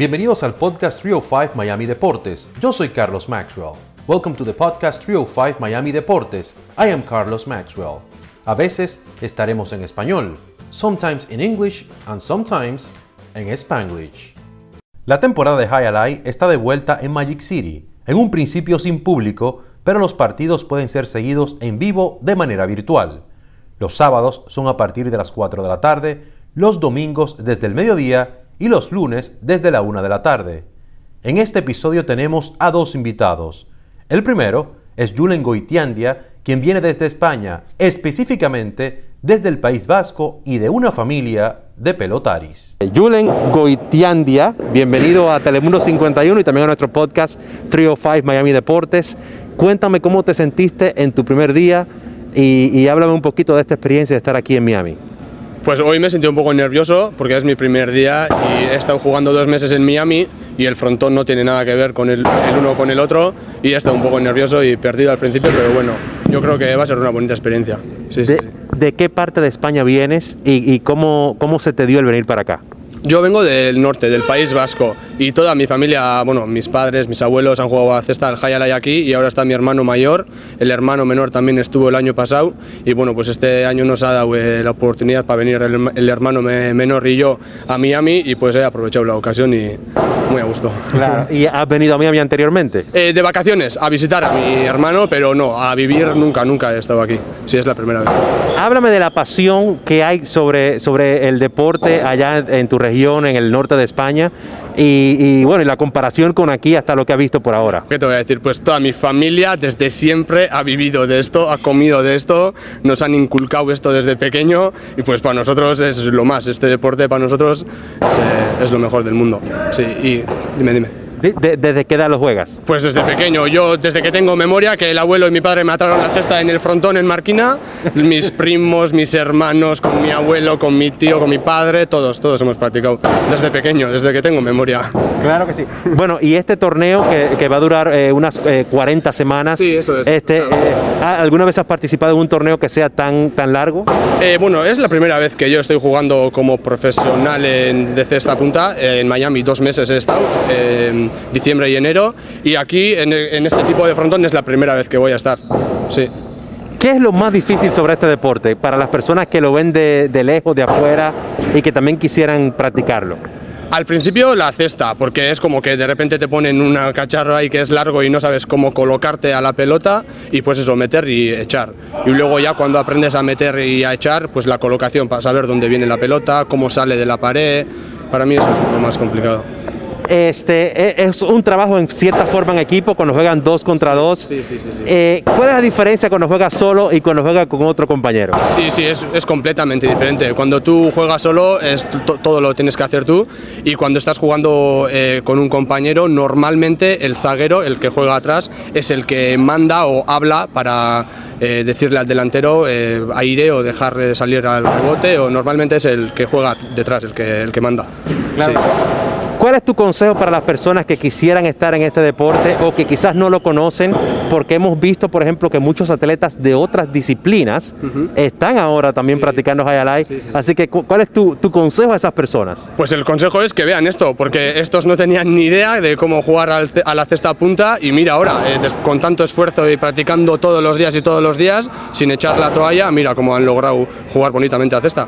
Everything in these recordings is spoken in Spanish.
Bienvenidos al podcast 305 Miami Deportes. Yo soy Carlos Maxwell. Welcome to the podcast 305 Miami Deportes. I am Carlos Maxwell. A veces estaremos en español, sometimes in English and sometimes en Spanglish. La temporada de High está de vuelta en Magic City, en un principio sin público, pero los partidos pueden ser seguidos en vivo de manera virtual. Los sábados son a partir de las 4 de la tarde, los domingos desde el mediodía y los lunes desde la 1 de la tarde. En este episodio tenemos a dos invitados. El primero es Julen Goitiandia, quien viene desde España, específicamente desde el País Vasco y de una familia de pelotaris. Julen Goitiandia, bienvenido a Telemundo 51 y también a nuestro podcast 305 Miami Deportes. Cuéntame cómo te sentiste en tu primer día y, y háblame un poquito de esta experiencia de estar aquí en Miami. Pues hoy me sentí un poco nervioso porque es mi primer día y he estado jugando dos meses en Miami y el frontón no tiene nada que ver con el, uno con el otro y he estado un poco nervioso y perdido al principio, pero bueno, yo creo que va a ser una bonita experiencia. de, qué parte de España vienes y, y cómo, cómo se te dio el venir para acá? Yo vengo del norte, del País Vasco, y toda mi familia, bueno, mis padres, mis abuelos han jugado a cesta al Hayalay aquí, y ahora está mi hermano mayor, el hermano menor también estuvo el año pasado, y bueno, pues este año nos ha dado eh, la oportunidad para venir el, hermano menor y yo a Miami, y pues he aprovechado la ocasión y muy a gusto. ¿Y has venido a Miami anteriormente? Eh, de vacaciones, a visitar a mi hermano, pero no, a vivir nunca, nunca he estado aquí, sí es la primera vez. Háblame de la pasión que hay sobre, sobre el deporte allá en tu región región, en el norte de España, y, bueno, y la comparación con aquí hasta lo que ha visto por ahora. ¿Qué te voy a decir? Pues toda mi familia desde siempre ha vivido de esto, ha comido de esto, nos han inculcado esto desde pequeño y pues para nosotros es lo más, este deporte para nosotros es, eh, es lo mejor del mundo. Sí, y dime, dime. ¿Desde qué edad lo juegas? Pues desde pequeño. Yo desde que tengo memoria, que el abuelo y mi padre me ataron la cesta en el frontón en Marquina, mis primos, mis hermanos, con mi abuelo, con mi tío, con mi padre, todos, todos hemos practicado desde pequeño, desde que tengo memoria. Claro que sí. Bueno, y este torneo que, va a durar eh, unas 40 eh, semanas, sí, eso es. Este, eh, ¿alguna vez has participado en un torneo que sea tan, tan largo? bueno, es la primera vez que yo estoy jugando como profesional en, de cesta punta. En Miami dos meses he estado diciembre y enero, y aquí en, este tipo de frontón es la primera vez que voy a estar. Sí. ¿Qué es lo más difícil sobre este deporte para las personas que lo ven de, de lejos, de afuera y que también quisieran practicarlo? Al principio la cesta, porque es como que de repente te ponen una cacharro ahí que es largo y no sabes cómo colocarte a la pelota y pues eso, meter y echar. Y luego ya cuando aprendes a meter y a echar, pues la colocación para saber dónde viene la pelota, cómo sale de la pared, para mí eso es lo más complicado este, e, es un trabajo en cierta forma en equipo cuando juegan dos contra dos. Eh, ¿Cuál es la diferencia cuando juegas solo y cuando juegas con otro compañero? Sí, sí, es, es completamente diferente. Cuando tú juegas solo, es, todo lo tienes que hacer tú y cuando estás jugando eh, con un compañero, normalmente el zaguero, el que juega atrás, es el que manda o habla para eh, decirle al delantero aire o dejar salir al rebote o normalmente es el que juega detrás, el que, el que manda. Claro. ¿Cuál es tu consejo para las personas que quisieran estar en este deporte o que quizás no lo conocen? Porque hemos visto, por ejemplo, que muchos atletas de otras disciplinas están ahora también practicando high Así que, ¿cuál es tu, consejo a esas personas? Pues el consejo es que vean esto, porque estos no tenían ni idea de cómo jugar a la cesta punta y mira ahora, eh, con tanto esfuerzo y practicando todos los días y todos los días, sin echar la toalla, mira cómo han logrado jugar bonitamente a cesta.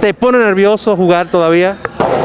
¿Te pone nervioso jugar todavía?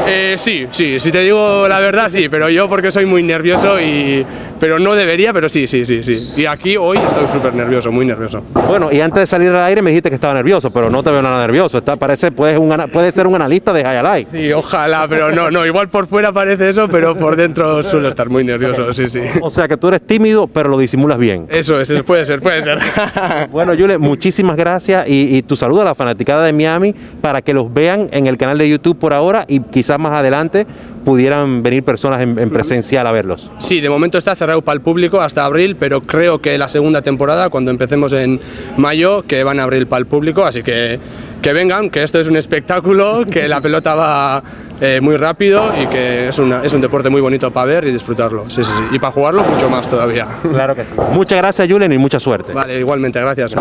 Eh, sí, sí, si te digo la verdad, sí, pero yo porque soy muy nervioso y. Pero no debería, pero sí, sí, sí, sí. Y aquí hoy estoy súper nervioso, muy nervioso. Bueno, y antes de salir al aire me dijiste que estaba nervioso, pero no te veo nada nervioso. Está, parece, puedes un, puede ser un analista de Hayalai. Sí, ojalá, pero no, no, igual por fuera parece eso, pero por dentro suelo estar muy nervioso, sí, sí. O sea que tú eres tímido, pero lo disimulas bien. Eso es, puede ser, puede ser. bueno, Yule, muchísimas gracias y, y tu saludo a la fanaticada de Miami para que los vean en el canal de YouTube por ahora y quizás más adelante pudieran venir personas en, presencial a verlos. Sí, de momento está cerrado para el público hasta abril, pero creo que la segunda temporada, cuando empecemos en mayo, que van a abrir para el público, así que que vengan, que esto es un espectáculo, que la pelota va eh, muy rápido y que es, es, un deporte muy bonito para ver y disfrutarlo. Sí, sí, sí. Y para jugarlo mucho más todavía. Claro que sí. Muchas gracias, Julen, y mucha suerte. Vale, igualmente, gracias.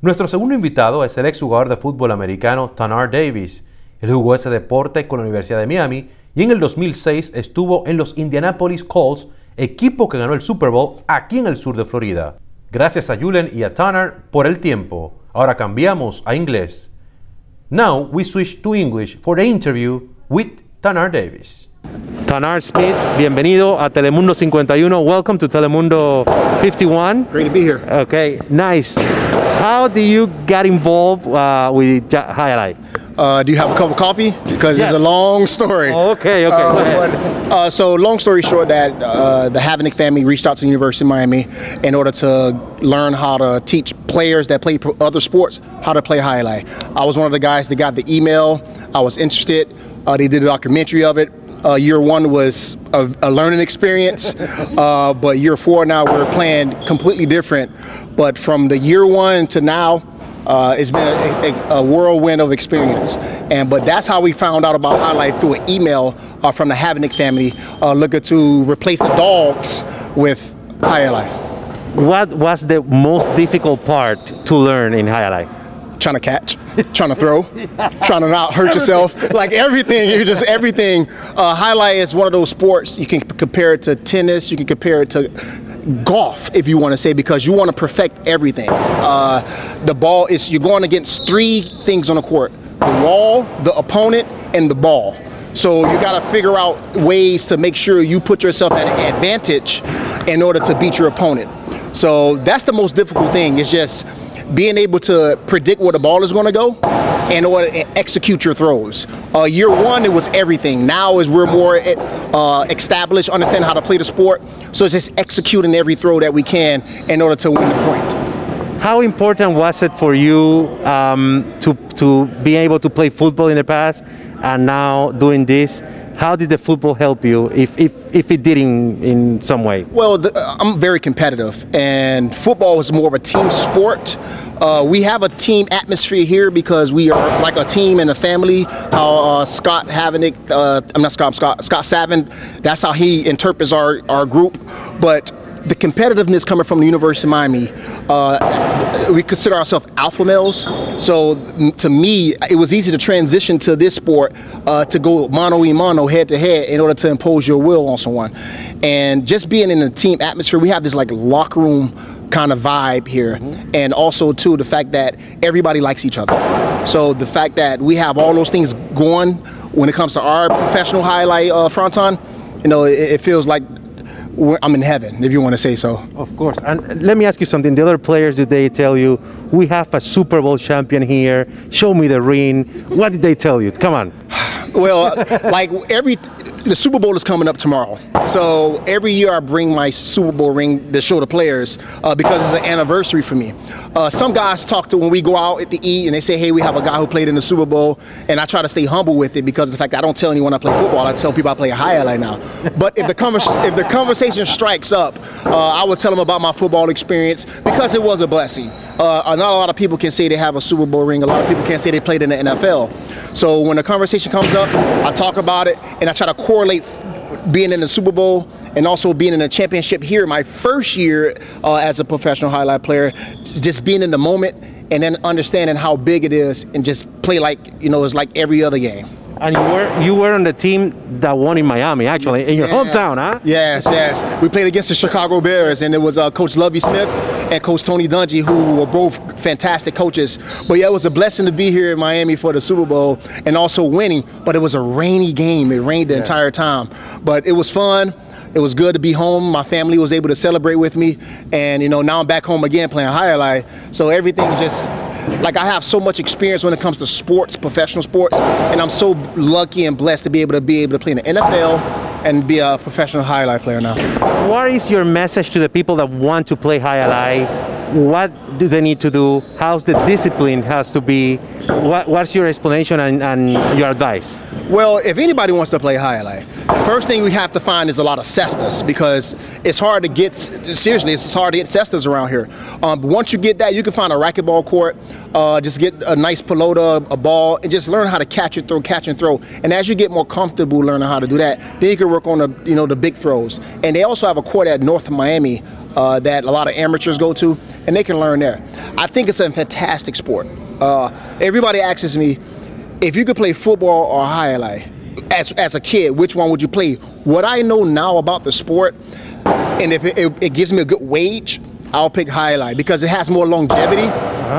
Nuestro segundo invitado es el exjugador de fútbol americano Tanar Davis. Él jugó ese deporte con la Universidad de Miami y en el 2006 estuvo en los Indianapolis Colts, equipo que ganó el Super Bowl aquí en el sur de Florida. Gracias a Julen y a Tanner por el tiempo. Ahora cambiamos a inglés. Now we switch to English for the interview with Tanner Davis. Tanar Smith, bienvenido a Telemundo 51. Welcome to Telemundo 51. Great to be here. Okay, nice. How do you get involved uh, with Highlight? Uh, do you have a cup of coffee? Because Yeah. it's a long story. Oh, okay, okay, Uh, go ahead. but, uh, so, long story short, that uh, the Havanick family reached out to the University of Miami in order to learn how to teach players that play other sports how to play highlight. I was one of the guys that got the email. I was interested. Uh, they did a documentary of it. Uh, year one was a, a learning experience, uh, but year four now we're playing completely different. But from the year one to now, uh, it's been a, a, a whirlwind of experience, and but that's how we found out about Highlight through an email uh, from the Havanick family, uh, looking to replace the dogs with Highlight. What was the most difficult part to learn in Highlight? Trying to catch, trying to throw, trying to not hurt yourself, like everything. You just everything. Uh, highlight is one of those sports you can compare it to tennis. You can compare it to golf if you want to say because you want to perfect everything. Uh, the ball is you're going against three things on the court: the wall, the opponent, and the ball. So you got to figure out ways to make sure you put yourself at an advantage in order to beat your opponent. So that's the most difficult thing. Is just being able to predict where the ball is going to go in order to execute your throws. Uh, year one, it was everything. Now, as we're more uh, established, understand how to play the sport, so it's just executing every throw that we can in order to win the point. How important was it for you um, to, to be able to play football in the past and now doing this? How did the football help you, if, if, if it did in, in some way? Well, the, I'm very competitive, and football is more of a team sport. Uh, we have a team atmosphere here because we are like a team and a family. How uh, Scott Havanick, uh, I'm not Scott, Scott, Scott Savin, that's how he interprets our, our group. But the competitiveness coming from the University of Miami, uh, we consider ourselves alpha males. So to me, it was easy to transition to this sport uh, to go mano y mano, head to head, in order to impose your will on someone. And just being in a team atmosphere, we have this like locker room kind of vibe here, and also too the fact that everybody likes each other. So the fact that we have all those things going when it comes to our professional highlight uh, front on, you know, it, it feels like I'm in heaven, if you want to say so. Of course. And let me ask you something. The other players, did they tell you, we have a Super Bowl champion here, show me the ring? What did they tell you? Come on. Well, like every the Super Bowl is coming up tomorrow, so every year I bring my Super Bowl ring to show the players uh, because it's an anniversary for me. Uh, some guys talk to when we go out to eat and they say, "Hey, we have a guy who played in the Super Bowl," and I try to stay humble with it because of the fact I don't tell anyone I play football. I tell people I play a highlight now. But if the convers- if the conversation strikes up, uh, I will tell them about my football experience because it was a blessing. Uh, not a lot of people can say they have a Super Bowl ring. A lot of people can't say they played in the NFL. So when the conversation comes up, I talk about it and I try to correlate being in the Super Bowl and also being in a championship here my first year uh, as a professional highlight player, just being in the moment and then understanding how big it is and just play like you know it's like every other game. And you were you were on the team that won in Miami, actually, in your Yeah. hometown, huh? Yes, yes. We played against the Chicago Bears, and it was uh, Coach Lovey Smith and Coach Tony Dungy, who were both fantastic coaches. But yeah, it was a blessing to be here in Miami for the Super Bowl and also winning. But it was a rainy game. It rained the entire time. But it was fun. It was good to be home. My family was able to celebrate with me, and you know now I'm back home again playing highlight. So everything's just like I have so much experience when it comes to sports, professional sports, and I'm so lucky and blessed to be able to be able to play in the NFL and be a professional highlight player now. What is your message to the people that want to play highlight? What do they need to do? How's the discipline has to be? What, what's your explanation and, and your advice? Well, if anybody wants to play highlight, the first thing we have to find is a lot of cestas because it's hard to get. Seriously, it's hard to get cestas around here. Um, once you get that, you can find a racquetball court. Uh, just get a nice pelota, a ball, and just learn how to catch and throw, catch and throw. And as you get more comfortable learning how to do that, then you can work on the you know the big throws. And they also have a court at North Miami uh, that a lot of amateurs go to, and they can learn there. I think it's a fantastic sport. Uh, everybody asks me if you could play football or highlight, as as a kid, which one would you play? What I know now about the sport, and if it, it, it gives me a good wage, I'll pick highlight because it has more longevity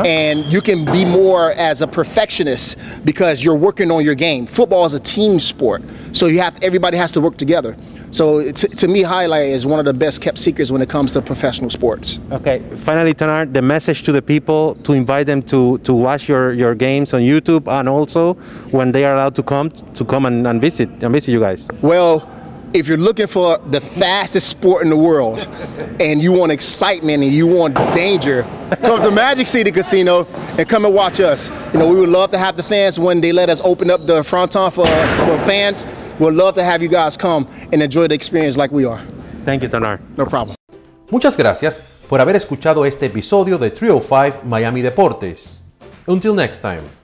and you can be more as a perfectionist because you're working on your game. Football is a team sport, so you have everybody has to work together. So to, to me, highlight is one of the best kept secrets when it comes to professional sports. Okay, finally, Tanar, the message to the people to invite them to, to watch your, your games on YouTube and also when they are allowed to come to come and, and visit and visit you guys. Well, if you're looking for the fastest sport in the world and you want excitement and you want danger, come to Magic City Casino and come and watch us. You know, we would love to have the fans when they let us open up the fronton for, for fans. We'd love to have you guys come and enjoy the experience like we are. Thank you, Tanar. No problem. Muchas gracias por haber escuchado este episodio de 305 Miami Deportes. Until next time.